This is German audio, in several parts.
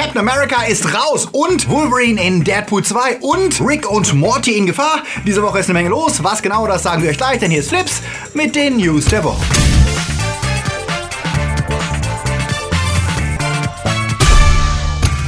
Captain America ist raus und Wolverine in Deadpool 2 und Rick und Morty in Gefahr. Diese Woche ist eine Menge los. Was genau, das sagen wir euch gleich, denn hier ist Flips mit den News der Woche.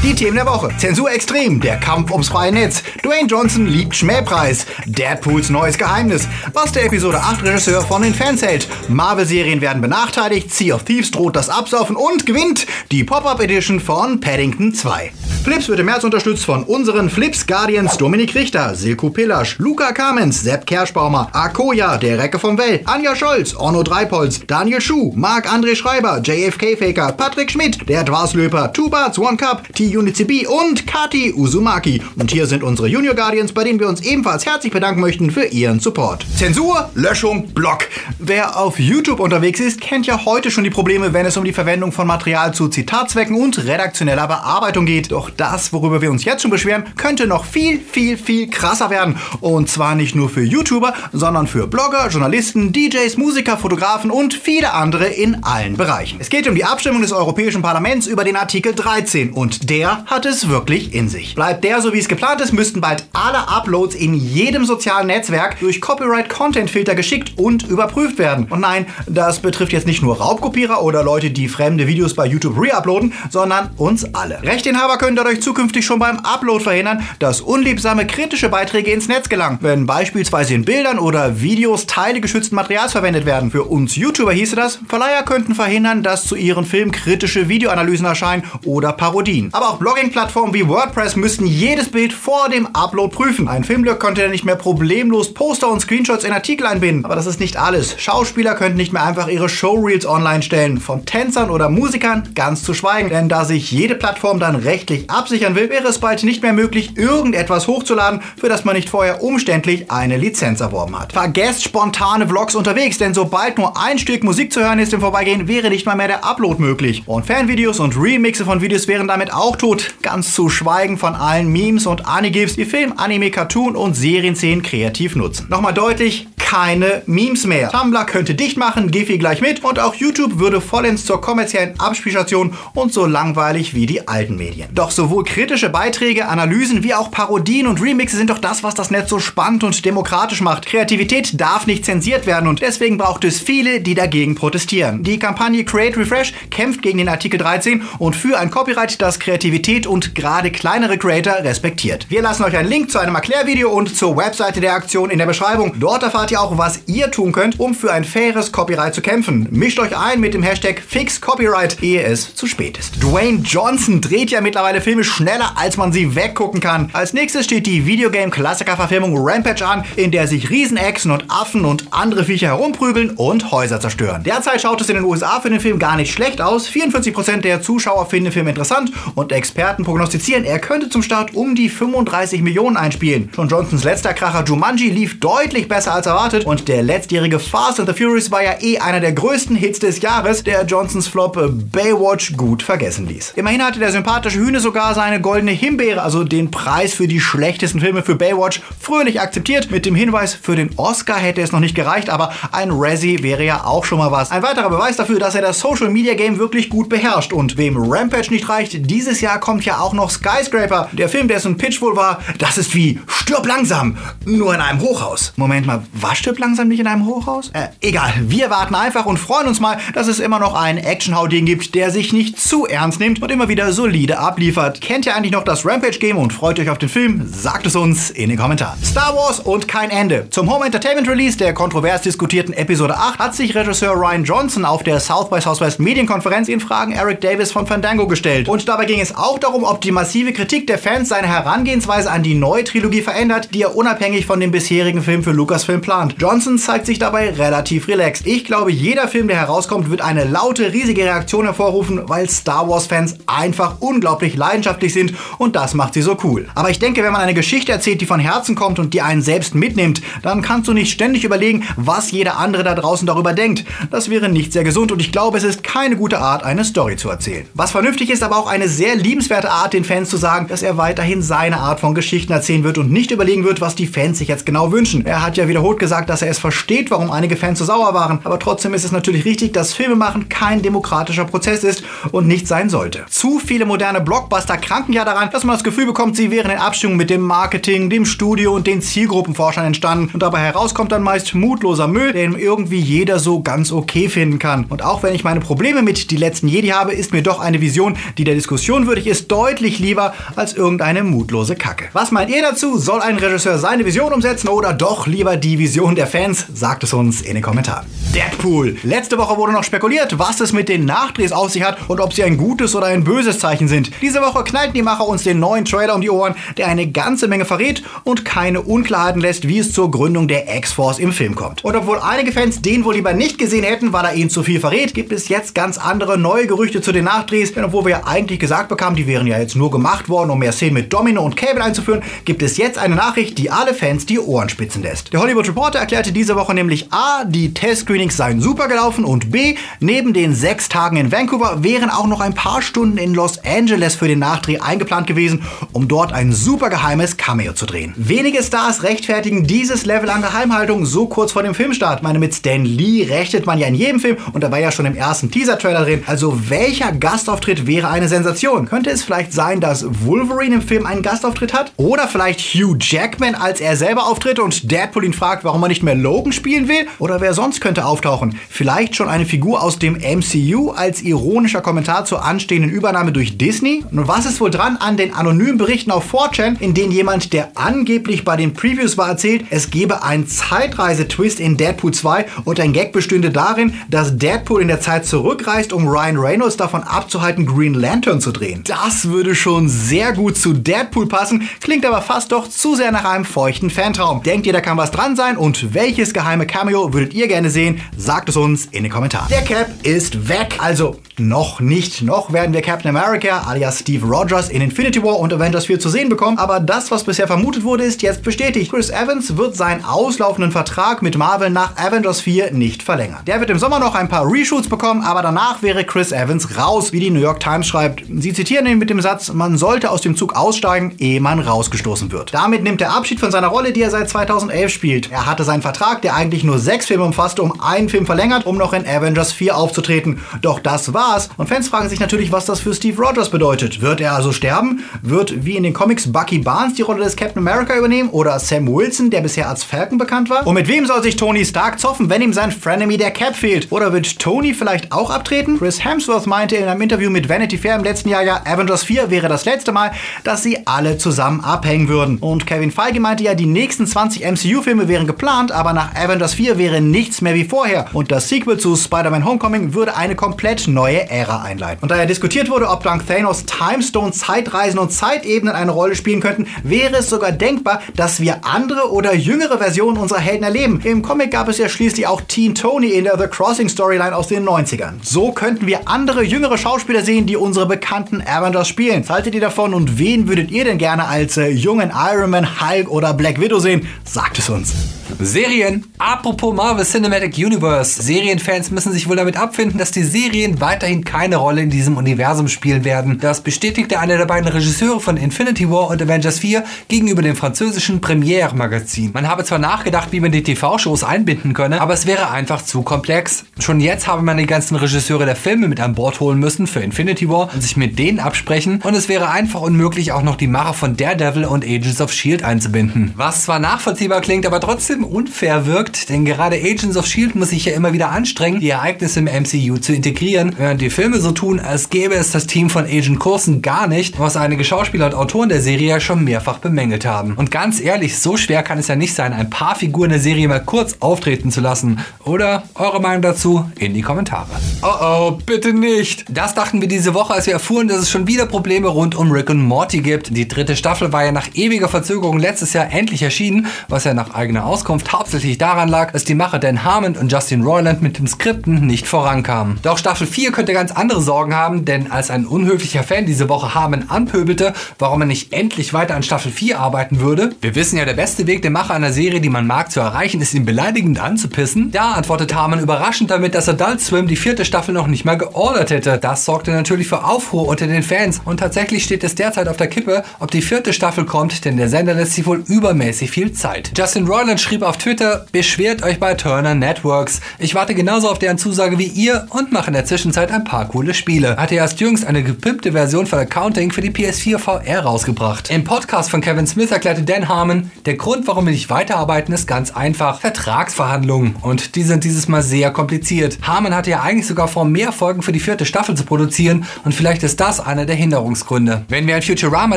Die Themen der Woche. Zensur extrem, der Kampf ums freie Netz. Dwayne Johnson liebt Schmähpreis. Deadpools neues Geheimnis. Was der Episode 8 Regisseur von den Fans hält. Marvel-Serien werden benachteiligt. Sea of Thieves droht das Absaufen und gewinnt die Pop-Up Edition von Paddington 2. Flips wird im März unterstützt von unseren Flips Guardians Dominik Richter, Silko Pillasch, Luca Kamens, Sepp Kerschbaumer, Akoya, der Recke vom Well, Anja Scholz, Orno Dreipolz, Daniel Schuh, Marc-André Schreiber, JFK Faker, Patrick Schmidt, der Dwarslöper, Two Barts One Cup, T-Unit und Kati Uzumaki. Und hier sind unsere Junior Guardians, bei denen wir uns ebenfalls herzlich bedanken möchten für ihren Support. Zensur, Löschung, Block. Wer auf YouTube unterwegs ist, kennt ja heute schon die Probleme, wenn es um die Verwendung von Material zu Zitatzwecken und redaktioneller Bearbeitung geht. Doch das, worüber wir uns jetzt schon beschweren, könnte noch viel, viel, viel krasser werden. Und zwar nicht nur für YouTuber, sondern für Blogger, Journalisten, DJs, Musiker, Fotografen und viele andere in allen Bereichen. Es geht um die Abstimmung des Europäischen Parlaments über den Artikel 13 und der hat es wirklich in sich. Bleibt der so wie es geplant ist, müssten bald alle Uploads in jedem sozialen Netzwerk durch Copyright-Content-Filter geschickt und überprüft werden. Und nein, das betrifft jetzt nicht nur Raubkopierer oder Leute, die fremde Videos bei YouTube reuploaden, sondern uns alle. Rechteinhaber können dadurch zukünftig schon beim Upload verhindern, dass unliebsame kritische Beiträge ins Netz gelangen, wenn beispielsweise in Bildern oder Videos Teile geschützten Materials verwendet werden. Für uns YouTuber hieße das, Verleiher könnten verhindern, dass zu ihren Filmen kritische Videoanalysen erscheinen oder Parodien. Aber auch Blogging-Plattformen wie WordPress müssten jedes Bild vor dem Upload prüfen. Ein Filmblog konnte nicht mehr problemlos Poster und Screenshots in Artikel einbinden. Aber das ist nicht alles. Schauspieler könnten nicht mehr einfach ihre Showreels online stellen. Von Tänzern oder Musikern ganz zu schweigen. Denn da sich jede Plattform dann rechtlich absichern will, wäre es bald nicht mehr möglich, irgendetwas hochzuladen, für das man nicht vorher umständlich eine Lizenz erworben hat. Vergesst spontane Vlogs unterwegs, denn sobald nur ein Stück Musik zu hören ist im Vorbeigehen, wäre nicht mal mehr der Upload möglich. Und Fanvideos und Remixe von Videos wären damit auch tot, ganz zu schweigen von allen Memes und Anigifs, die Film, Anime, Cartoon und Serienszenen kreativ nutzen. Nochmal deutlich, keine Memes mehr. Tumblr könnte dicht machen, Giphy gleich mit und auch YouTube würde vollends zur kommerziellen Abspielstation und so langweilig wie die alten Medien. Doch sowohl kritische Beiträge, Analysen wie auch Parodien und Remixe sind doch das, was das Netz so spannend und demokratisch macht. Kreativität darf nicht zensiert werden und deswegen braucht es viele, die dagegen protestieren. Die Kampagne Create Refresh kämpft gegen den Artikel 13 und für ein Copyright, das Kreativität und gerade kleinere Creator respektiert. Wir lassen euch einen Link zu einem Erklärvideo und zur Webseite der Aktion in der Beschreibung. Dort erfahrt ihr auch, was ihr tun könnt, um für ein faires Copyright zu kämpfen. Mischt euch ein mit dem Hashtag FixCopyright, ehe es zu spät ist. Dwayne Johnson dreht ja mittlerweile Filme schneller, als man sie weggucken kann. Als nächstes steht die Videogame-Klassiker-Verfilmung Rampage an, in der sich Riesenechsen und Affen und andere Viecher herumprügeln und Häuser zerstören. Derzeit schaut es in den USA für den Film gar nicht schlecht aus. 44% der Zuschauer finden den Film interessant und Experten prognostizieren, er könnte zum Start um die 35 Millionen einspielen. Schon Johnsons letzter Kracher Jumanji lief deutlich besser als erwartet und der letztjährige Fast and the Furious war ja eh einer der größten Hits des Jahres, der Johnsons Flop äh, Baywatch gut vergessen ließ. Immerhin hatte der sympathische Hühne sogar seine goldene Himbeere, also den Preis für die schlechtesten Filme für Baywatch, fröhlich akzeptiert. Mit dem Hinweis, für den Oscar hätte es noch nicht gereicht, aber ein Razzie wäre ja auch schon mal was. Ein weiterer Beweis dafür, dass er das Social Media Game wirklich gut beherrscht. Und wem Rampage nicht reicht, dieses Jahr kommt ja auch noch Skyscraper. Der Film, dessen Pitch wohl war, das ist wie Stirb langsam, nur in einem Hochhaus. Moment mal, war Stirb langsam nicht in einem Hochhaus? Äh, egal, wir warten einfach und freuen uns mal, dass es immer noch einen Action-Hauding gibt, der sich nicht zu ernst nimmt und immer wieder solide abliefert. Kennt ihr eigentlich noch das Rampage-Game und freut euch auf den Film? Sagt es uns in den Kommentaren. Star Wars und kein Ende. Zum Home Entertainment Release der kontrovers diskutierten Episode 8 hat sich Regisseur Ryan Johnson auf der South by Southwest Medienkonferenz in Fragen Eric Davis von Fandango gestellt. Und dabei ging es auch darum, ob die massive Kritik der Fans seine Herangehensweise an die neue Trilogie verändert, die er unabhängig von dem bisherigen Film für Lucasfilm plant. Johnson zeigt sich dabei relativ relaxed. Ich glaube, jeder Film, der herauskommt, wird eine laute, riesige Reaktion hervorrufen, weil Star Wars-Fans einfach unglaublich leidenschaftlich sind und das macht sie so cool. Aber ich denke, wenn man eine Geschichte erzählt, die von Herzen kommt und die einen selbst mitnimmt, dann kannst du nicht ständig überlegen, was jeder andere da draußen darüber denkt. Das wäre nicht sehr gesund und ich glaube, es ist keine gute Art, eine Story zu erzählen. Was vernünftig ist, aber auch eine sehr liebenswerte Art, den Fans zu sagen, dass er weiterhin seine Art von Geschichten erzählen wird und nicht überlegen wird, was die Fans sich jetzt genau wünschen. Er hat ja wiederholt gesagt, dass er es versteht, warum einige Fans so sauer waren, aber trotzdem ist es natürlich richtig, dass Filmemachen kein demokratischer Prozess ist und nicht sein sollte. Zu viele moderne Blockbuster kranken ja daran, dass man das Gefühl bekommt, sie wären in Abstimmung mit dem Marketing, dem Studio und den Zielgruppenforschern entstanden. Und dabei herauskommt dann meist mutloser Müll, den irgendwie jeder so ganz okay finden kann. Und auch wenn ich meine Probleme mit Die letzten Jedi habe, ist mir doch eine Vision, die der Diskussion würdig ist, deutlich lieber als irgendeine mutlose Kacke. Was meint ihr dazu? Soll ein Regisseur seine Vision umsetzen oder doch lieber die Vision der Fans? Sagt es uns in den Kommentaren. Deadpool. Letzte Woche wurde noch spekuliert, was es mit den Nachdrehs auf sich hat und ob sie ein gutes oder ein böses Zeichen sind. Diese Woche knallten die Macher uns den neuen Trailer um die Ohren, der eine ganze Menge verrät und keine Unklarheiten lässt, wie es zur Gründung der X-Force im Film kommt. Und obwohl einige Fans den wohl lieber nicht gesehen hätten, weil er ihnen zu viel verrät, gibt es jetzt ganz andere neue Gerüchte zu den Nachdrehs. Denn obwohl wir eigentlich gesagt bekamen, die wären ja jetzt nur gemacht worden, um mehr Szenen mit Domino und Cable einzuführen, gibt es jetzt eine Nachricht, die alle Fans die Ohren spitzen lässt. Der Hollywood Reporter erklärte diese Woche nämlich A, die Test-Screenings seien super gelaufen und B, neben den sechs Tagen in Vancouver wären auch noch ein paar Stunden in Los Angeles für den Nachdreh eingeplant gewesen, um dort ein super geheimes Cameo zu drehen. Wenige Stars rechtfertigen dieses Level an Geheimhaltung so kurz vor dem Filmstart. Ich meine, mit Stan Lee rechnet man ja in jedem Film und da war ja schon im ersten Teaser-Trailer drin. Also welcher Gastauftritt wäre eine Sensation? Könnte es vielleicht sein, dass Wolverine im Film einen Gastauftritt hat? Oder vielleicht Hugh Jackman, als er selber auftritt und Deadpool ihn fragt, warum er nicht mehr Logan spielen will? Oder wer sonst könnte auftauchen? Vielleicht schon eine Figur aus dem MCU als ironischer Kommentar zur anstehenden Übernahme durch Disney? Und was ist wohl dran an den anonymen Berichten auf 4chan, in denen jemand, der angeblich bei den Previews war, erzählt, es gebe einen Zeitreise-Twist in Deadpool 2 und ein Gag bestünde darin, dass Deadpool in der Zeit zurückreist, um Ryan Reynolds davon abzuhalten, Green Lantern zu drehen. Das würde schon sehr gut zu Deadpool passen, klingt aber fast doch zu sehr nach einem feuchten Fantraum. Denkt ihr, da kann was dran sein? Und welches geheime Cameo würdet ihr gerne sehen? Sagt es uns in den Kommentaren. Der Cap ist weg. Also noch nicht. Noch werden wir Captain America alias Steve Rogers in Infinity War und Avengers 4 zu sehen bekommen. Aber das, was bisher vermutet wurde, ist jetzt bestätigt. Chris Evans wird seinen auslaufenden Vertrag mit Marvel nach Avengers 4 nicht verlängern. Der wird im Sommer noch ein paar Reshoots bekommen, aber danach wäre Chris Evans raus, wie die New York Times schreibt. Sie zitieren ihn mit dem Satz, man sollte aus dem Zug aussteigen, ehe man rausgestoßen wird. Damit nimmt er Abschied von seiner Rolle, die er seit 2011 spielt. Er hatte seinen Vertrag, der eigentlich nur sechs Filme umfasste, um einen Film verlängert, um noch in Avengers 4 aufzutreten. Doch das war's. Und Fans fragen sich natürlich, was das für Steve Rogers bedeutet. Wird er also sterben? Wird wie in den Comics Bucky Barnes die Rolle des Captain America übernehmen? Oder Sam Wilson, der bisher als Falcon bekannt war? Und mit wem soll sich Tony Stark zoffen, wenn ihm sein Frenemy der Cap fehlt? Oder wird Tony vielleicht auch abtreten? Chris Hemsworth meinte in einem Interview mit Vanity Fair im letzten Jahr ja, Avengers 4 wäre das letzte Mal, dass sie alle zusammen abhängen würden. Und Kevin Feige meinte ja, die nächsten 20 MCU-Filme wären geplant, aber nach Avengers 4 wäre nichts mehr wie vorher. Und das Sequel zu Spider-Man Homecoming würde eine komplett neue Ära einleiten. Und da ja diskutiert wurde, ob dank Thanos Timestone, Zeitreisen und Zeitebenen eine Rolle spielen könnten, wäre es sogar denkbar, dass wir andere oder jüngere Versionen unserer Helden erleben. Im Comic gab es ja schließlich auch Teen Tony in der The Crossing Storyline aus den 90ern. So könnten wir andere jüngere Schauspieler sehen, die unsere bekannten Avengers spielen. Was haltet ihr davon und wen würdet ihr denn gerne als äh, jungen Iron Man, Hulk oder Black Widow sehen? Sagt es uns. Serien. Apropos Marvel Cinematic Universe. Serienfans müssen sich wohl damit abfinden, dass die Serien weiterhin keine Rolle in diesem Universum spielen werden. Das bestätigte einer der beiden Regisseure von Infinity War und Avengers 4 gegenüber dem französischen Premiere Magazin. Man habe zwar nachgedacht, wie man die TV-Shows einbinden könne, aber es wäre einfach zu komplex. Schon jetzt habe man die ganzen Regisseure der Filme mit an Bord holen müssen für Infinity War und sich mit denen absprechen und es wäre einfach unmöglich, auch noch die Macher von Daredevil und Agents of S.H.I.E.L.D. einzubinden. Was zwar nachvollziehbar klingt, aber trotzdem unfair wirkt, denn gerade Agents of S.H.I.E.L.D. muss sich ja immer wieder anstrengen, die Ereignisse im MCU zu integrieren, während die Filme so tun, als gäbe es das Team von Agent Coulson gar nicht, was einige Schauspieler und Autoren der Serie ja schon mehrfach bemängelt haben. Und ganz ehrlich, so schwer kann es ja nicht sein, ein paar Figuren der Serie mal kurz auftreten zu lassen. Oder eure Meinung dazu in die Kommentare. Oh oh, bitte nicht. Das dachten wir diese Woche, als wir erfuhren, dass es schon wieder Probleme rund um Rick und Morty gibt. Die dritte Staffel war ja nach ewiger Verzögerung letztes Jahr endlich erschienen, was ja nach eigener Auskunft hauptsächlich daran lag, dass die Macher Dan Harmon und Justin Roiland mit dem Skripten nicht vorankamen. Doch Staffel 4 könnte ganz andere Sorgen haben, denn als ein unhöflicher Fan diese Woche Harmon anpöbelte, warum er nicht endlich weiter an Staffel 4 arbeiten würde, wir wissen ja, der beste Weg, den Macher einer Serie, die man mag, zu erreichen, ist ihn beleidigend anzupissen. Da antwortet Harmon überraschend damit, dass Adult Swim die vierte Staffel noch nicht mal geordert hätte. Das sorgte natürlich für Aufruhr unter den Fans und tatsächlich steht es derzeit auf der Kippe, ob die vierte Staffel kommt, denn der Sender lässt sich wohl übermäßig viel Zeit. Justin Roiland schrieb schrieb auf Twitter, beschwert euch bei Turner Networks. Ich warte genauso auf deren Zusage wie ihr und mache in der Zwischenzeit ein paar coole Spiele. Hatte erst jüngst eine gepimpte Version von Accounting für die PS4 VR rausgebracht. Im Podcast von Kevin Smith erklärte Dan Harmon, der Grund, warum wir nicht weiterarbeiten, ist ganz einfach. Vertragsverhandlungen. Und die sind dieses Mal sehr kompliziert. Harmon hatte ja eigentlich sogar vor, mehr Folgen für die vierte Staffel zu produzieren und vielleicht ist das einer der Hinderungsgründe. Wenn wir an Futurama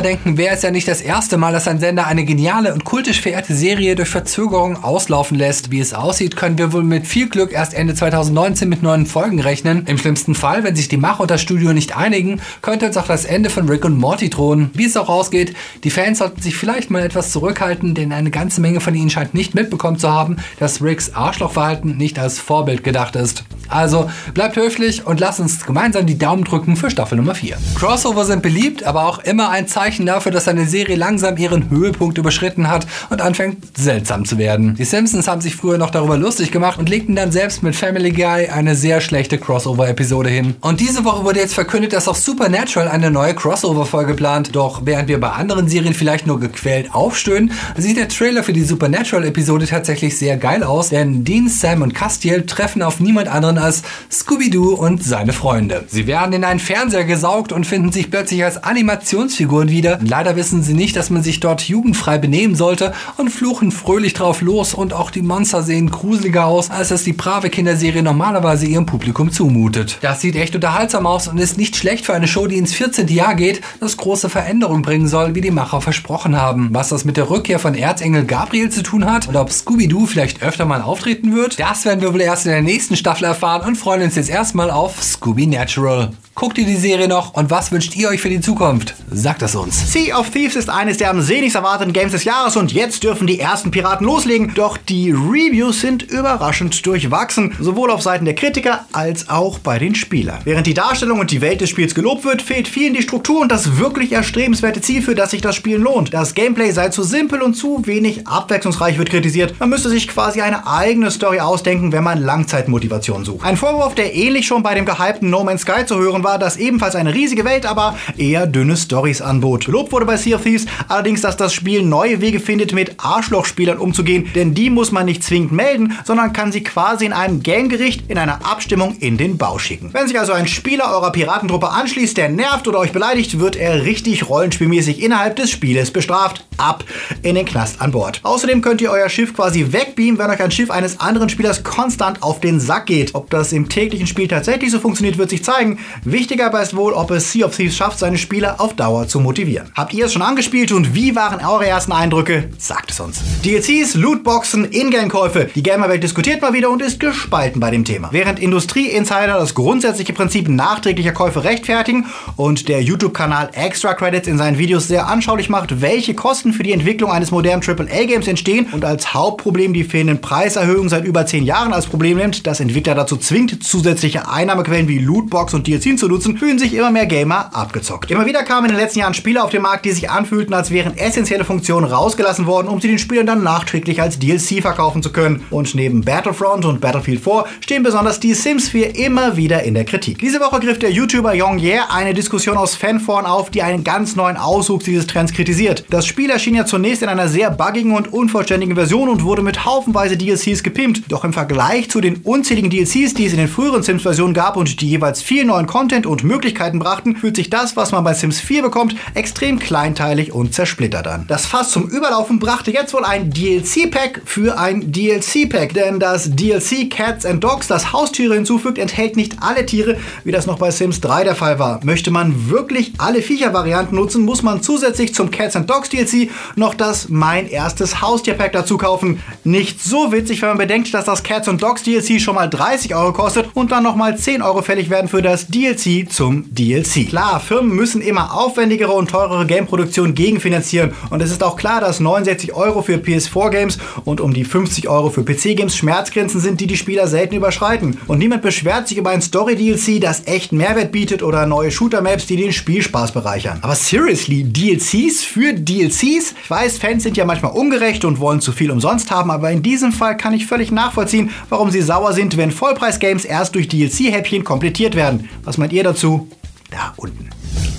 denken, wäre es ja nicht das erste Mal, dass ein Sender eine geniale und kultisch verehrte Serie durch Verzögerung auslaufen lässt. Wie es aussieht, können wir wohl mit viel Glück erst Ende 2019 mit neuen Folgen rechnen. Im schlimmsten Fall, wenn sich die Macher und das Studio nicht einigen, könnte uns auch das Ende von Rick und Morty drohen. Wie es auch ausgeht, die Fans sollten sich vielleicht mal etwas zurückhalten, denn eine ganze Menge von ihnen scheint nicht mitbekommen zu haben, dass Ricks Arschlochverhalten nicht als Vorbild gedacht ist. Also bleibt höflich und lasst uns gemeinsam die Daumen drücken für Staffel Nummer 4. Crossover sind beliebt, aber auch immer ein Zeichen dafür, dass eine Serie langsam ihren Höhepunkt überschritten hat und anfängt seltsam zu werden. Die Simpsons haben sich früher noch darüber lustig gemacht und legten dann selbst mit Family Guy eine sehr schlechte Crossover-Episode hin. Und diese Woche wurde jetzt verkündet, dass auch Supernatural eine neue Crossover-Folge plant. Doch während wir bei anderen Serien vielleicht nur gequält aufstöhnen, sieht der Trailer für die Supernatural-Episode tatsächlich sehr geil aus, denn Dean, Sam und Castiel treffen auf niemand anderen als Scooby-Doo und seine Freunde. Sie werden in einen Fernseher gesaugt und finden sich plötzlich als Animationsfiguren wieder. Leider wissen sie nicht, dass man sich dort jugendfrei benehmen sollte und fluchen fröhlich drauf los und auch die Monster sehen gruseliger aus, als es die brave Kinderserie normalerweise ihrem Publikum zumutet. Das sieht echt unterhaltsam aus und ist nicht schlecht für eine Show, die ins 14. Jahr geht, das große Veränderungen bringen soll, wie die Macher versprochen haben. Was das mit der Rückkehr von Erzengel Gabriel zu tun hat und ob Scooby-Doo vielleicht öfter mal auftreten wird, das werden wir wohl erst in der nächsten Staffel erfahren und freuen uns jetzt erstmal auf Scooby Natural. Guckt ihr die Serie noch und was wünscht ihr euch für die Zukunft? Sagt es uns. Sea of Thieves ist eines der am sehnlichst erwarteten Games des Jahres und jetzt dürfen die ersten Piraten loslegen. Doch die Reviews sind überraschend durchwachsen, sowohl auf Seiten der Kritiker als auch bei den Spielern. Während die Darstellung und die Welt des Spiels gelobt wird, fehlt vielen die Struktur und das wirklich erstrebenswerte Ziel, für das sich das Spiel lohnt. Das Gameplay sei zu simpel und zu wenig abwechslungsreich wird kritisiert. Man müsste sich quasi eine eigene Story ausdenken, wenn man Langzeitmotivation sucht. Ein Vorwurf, der ähnlich schon bei dem gehypten No Man's Sky zu hören war, das ebenfalls eine riesige Welt, aber eher dünne Stories anbot. Gelobt wurde bei Sea of Thieves allerdings, dass das Spiel neue Wege findet, mit Arschlochspielern umzugehen, denn die muss man nicht zwingend melden, sondern kann sie quasi in einem Gamegericht in einer Abstimmung in den Bau schicken. Wenn sich also ein Spieler eurer Piratentruppe anschließt, der nervt oder euch beleidigt, wird er richtig rollenspielmäßig innerhalb des Spieles bestraft. Ab in den Knast an Bord. Außerdem könnt ihr euer Schiff quasi wegbeamen, wenn euch ein Schiff eines anderen Spielers konstant auf den Sack geht. Ob das im täglichen Spiel tatsächlich so funktioniert, wird sich zeigen. Wichtiger aber ist wohl, ob es Sea of Thieves schafft, seine Spieler auf Dauer zu motivieren. Habt ihr es schon angespielt und wie waren eure ersten Eindrücke? Sagt es uns. DLCs, Lootboxen, Ingame-Käufe. Die Gamerwelt diskutiert mal wieder und ist gespalten bei dem Thema. Während Industrie-Insider das grundsätzliche Prinzip nachträglicher Käufe rechtfertigen und der YouTube-Kanal Extra Credits in seinen Videos sehr anschaulich macht, welche Kosten für die Entwicklung eines modernen AAA-Games entstehen und als Hauptproblem die fehlenden Preiserhöhungen seit über 10 Jahren als Problem nimmt, das Entwickler dazu zwingt, zusätzliche Einnahmequellen wie Lootbox und DLCs zu nutzen, fühlen sich immer mehr Gamer abgezockt. Immer wieder kamen in den letzten Jahren Spiele auf den Markt, die sich anfühlten, als wären essentielle Funktionen rausgelassen worden, um sie den Spielern dann nachträglich als DLC verkaufen zu können. Und neben Battlefront und Battlefield 4 stehen besonders die Sims 4 immer wieder in der Kritik. Diese Woche griff der YouTuber Young Ye eine Diskussion aus Fanforen auf, die einen ganz neuen Auswuchs dieses Trends kritisiert. Das Spiel erschien ja zunächst in einer sehr buggigen und unvollständigen Version und wurde mit haufenweise DLCs gepimpt. Doch im Vergleich zu den unzähligen DLCs, die es in den früheren Sims-Versionen gab und die jeweils viel neuen Content und Möglichkeiten brachten, fühlt sich das, was man bei Sims 4 bekommt, extrem kleinteilig und zersplittert an. Das Fass zum Überlaufen brachte jetzt wohl ein DLC-Pack für ein DLC-Pack, denn das DLC Cats and Dogs, das Haustiere hinzufügt, enthält nicht alle Tiere, wie das noch bei Sims 3 der Fall war. Möchte man wirklich alle Viecher-Varianten nutzen, muss man zusätzlich zum Cats and Dogs DLC noch das Mein erstes Haustier-Pack dazu kaufen. Nicht so witzig, wenn man bedenkt, dass das Cats and Dogs DLC schon mal 30 Euro kostet und dann nochmal 10 Euro fällig werden für das DLC zum DLC. Klar, Firmen müssen immer aufwendigere und teurere Game-Produktionen gegenfinanzieren und es ist auch klar, dass 69 Euro für PS4-Games und um die 50 Euro für PC-Games Schmerzgrenzen sind, die die Spieler selten überschreiten. Und niemand beschwert sich über ein Story-DLC, das echt Mehrwert bietet oder neue Shooter-Maps, die den Spielspaß bereichern. Aber seriously, DLCs für DLCs? Ich weiß, Fans sind ja manchmal ungerecht und wollen zu viel umsonst haben, aber in diesem Fall kann ich völlig nachvollziehen, warum sie sauer sind, wenn Vollpreis-Games erst durch DLC-Häppchen komplettiert werden. Was meint ihr dazu? Da unten.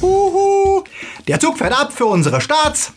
Uhu. Der Zug fährt ab für unsere Starts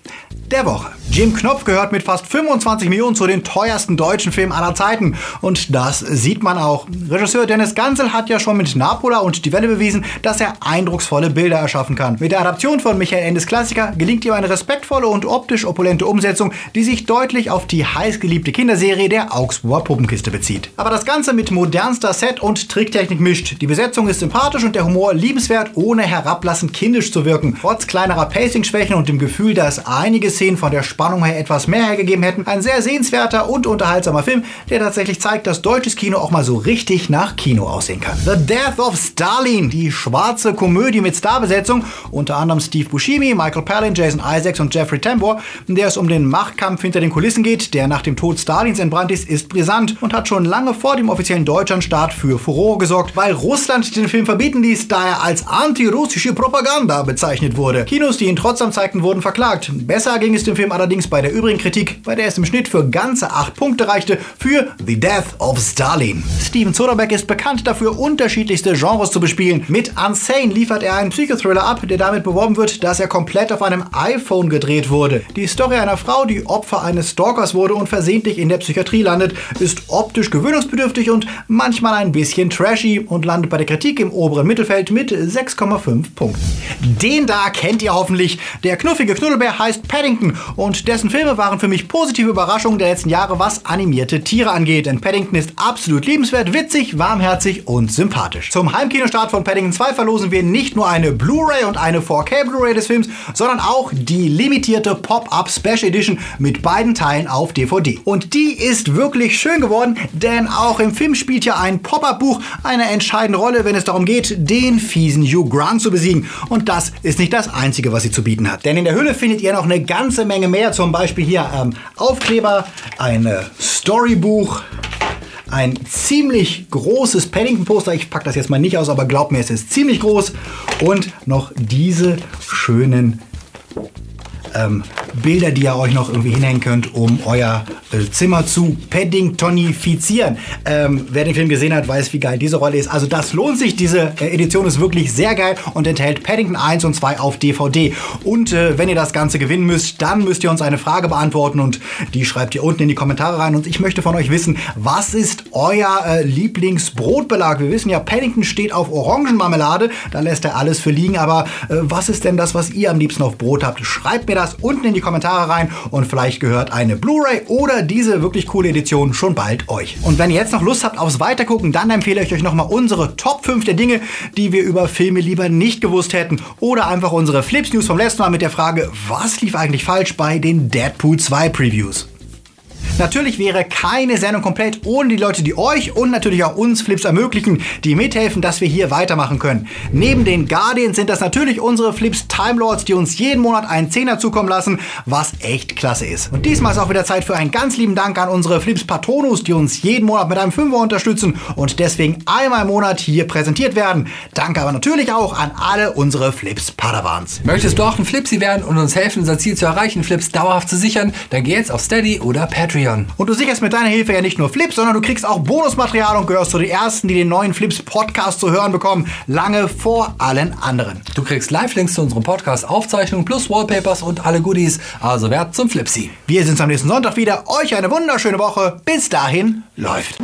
der Woche. Jim Knopf gehört mit fast 25 Millionen zu den teuersten deutschen Filmen aller Zeiten. Und das sieht man auch. Regisseur Dennis Gansel hat ja schon mit Napola und Die Welle bewiesen, dass er eindrucksvolle Bilder erschaffen kann. Mit der Adaption von Michael Endes Klassiker gelingt ihm eine respektvolle und optisch opulente Umsetzung, die sich deutlich auf die heißgeliebte Kinderserie der Augsburger Puppenkiste bezieht. Aber das Ganze mit modernster Set- und Tricktechnik mischt. Die Besetzung ist sympathisch und der Humor liebenswert, ohne herablassend kindisch zu wirken. Trotz kleinerer Pacing-Schwächen und dem Gefühl, dass einiges 10 von der Spannung her etwas mehr hergegeben hätten. Ein sehr sehenswerter und unterhaltsamer Film, der tatsächlich zeigt, dass deutsches Kino auch mal so richtig nach Kino aussehen kann. The Death of Stalin, die schwarze Komödie mit Starbesetzung, unter anderem Steve Buscemi, Michael Palin, Jason Isaacs und Jeffrey Tambor, in der es um den Machtkampf hinter den Kulissen geht, der nach dem Tod Stalins entbrannt ist, ist brisant und hat schon lange vor dem offiziellen Deutschlandstart für Furore gesorgt, weil Russland den Film verbieten ließ, da er als antirussische Propaganda bezeichnet wurde. Kinos, die ihn trotzdem zeigten, wurden verklagt. Besser ging es dem Film allerdings allerdings bei der übrigen Kritik, bei der es im Schnitt für ganze 8 Punkte reichte, für The Death of Stalin. Steven Soderbergh ist bekannt dafür, unterschiedlichste Genres zu bespielen. Mit Unsane liefert er einen Psychothriller ab, der damit beworben wird, dass er komplett auf einem iPhone gedreht wurde. Die Story einer Frau, die Opfer eines Stalkers wurde und versehentlich in der Psychiatrie landet, ist optisch gewöhnungsbedürftig und manchmal ein bisschen trashy und landet bei der Kritik im oberen Mittelfeld mit 6,5 Punkten. Den da kennt ihr hoffentlich. Der knuffige Knuddelbär heißt Paddington und dessen Filme waren für mich positive Überraschungen der letzten Jahre, was animierte Tiere angeht. Denn Paddington ist absolut liebenswert, witzig, warmherzig und sympathisch. Zum Heimkinostart von Paddington 2 verlosen wir nicht nur eine Blu-ray und eine 4K Blu-ray des Films, sondern auch die limitierte Pop-Up Special Edition mit beiden Teilen auf DVD. Und die ist wirklich schön geworden, denn auch im Film spielt ja ein Pop-Up-Buch eine entscheidende Rolle, wenn es darum geht, den fiesen Hugh Grant zu besiegen. Und das ist nicht das Einzige, was sie zu bieten hat. Denn in der Hülle findet ihr noch eine ganze Menge mehr zum Beispiel hier ähm, Aufkleber, ein äh, Storybuch, ein ziemlich großes Paddington-Poster. Ich packe das jetzt mal nicht aus, aber glaubt mir, es ist ziemlich groß. Und noch diese schönen ähm, Bilder, die ihr euch noch irgendwie hinhängen könnt, um euer äh, Zimmer zu Paddingtonifizieren. Ähm, wer den Film gesehen hat, weiß, wie geil diese Rolle ist. Also das lohnt sich. Diese äh, Edition ist wirklich sehr geil und enthält Paddington 1 und 2 auf DVD. Und äh, wenn ihr das Ganze gewinnen müsst, dann müsst ihr uns eine Frage beantworten und die schreibt ihr unten in die Kommentare rein. Und ich möchte von euch wissen, was ist euer äh, Lieblingsbrotbelag? Wir wissen ja, Paddington steht auf Orangenmarmelade. Da lässt er alles für liegen. Aber äh, was ist denn das, was ihr am liebsten auf Brot habt? Schreibt mir das unten in die Kommentare rein und vielleicht gehört eine Blu-ray oder diese wirklich coole Edition schon bald euch. Und wenn ihr jetzt noch Lust habt aufs Weitergucken, dann empfehle ich euch nochmal unsere Top 5 der Dinge, die wir über Filme lieber nicht gewusst hätten. Oder einfach unsere Flips News vom letzten Mal mit der Frage, was lief eigentlich falsch bei den Deadpool 2 Previews. Natürlich wäre keine Sendung komplett ohne die Leute, die euch und natürlich auch uns Flips ermöglichen, die mithelfen, dass wir hier weitermachen können. Neben den Guardians sind das natürlich unsere Flips Time Lords, die uns jeden Monat einen Zehner zukommen lassen, was echt klasse ist. Und diesmal ist auch wieder Zeit für einen ganz lieben Dank an unsere Flips Patronus, die uns jeden Monat mit einem Fünfer unterstützen und deswegen einmal im Monat hier präsentiert werden. Danke aber natürlich auch an alle unsere Flips Padawans. Möchtest du auch ein Flipsy werden und uns helfen, unser Ziel zu erreichen, Flips dauerhaft zu sichern? Dann geh jetzt auf Steady oder Patreon. Patreon. Und du sicherst mit deiner Hilfe ja nicht nur Flips, sondern du kriegst auch Bonusmaterial und gehörst zu den Ersten, die den neuen Flips Podcast zu hören bekommen, lange vor allen anderen. Du kriegst Live-Links zu unserem Podcast, Aufzeichnungen plus Wallpapers und alle Goodies. Also wert zum Flipsy. Wir sehen uns am nächsten Sonntag wieder. Euch eine wunderschöne Woche. Bis dahin läuft.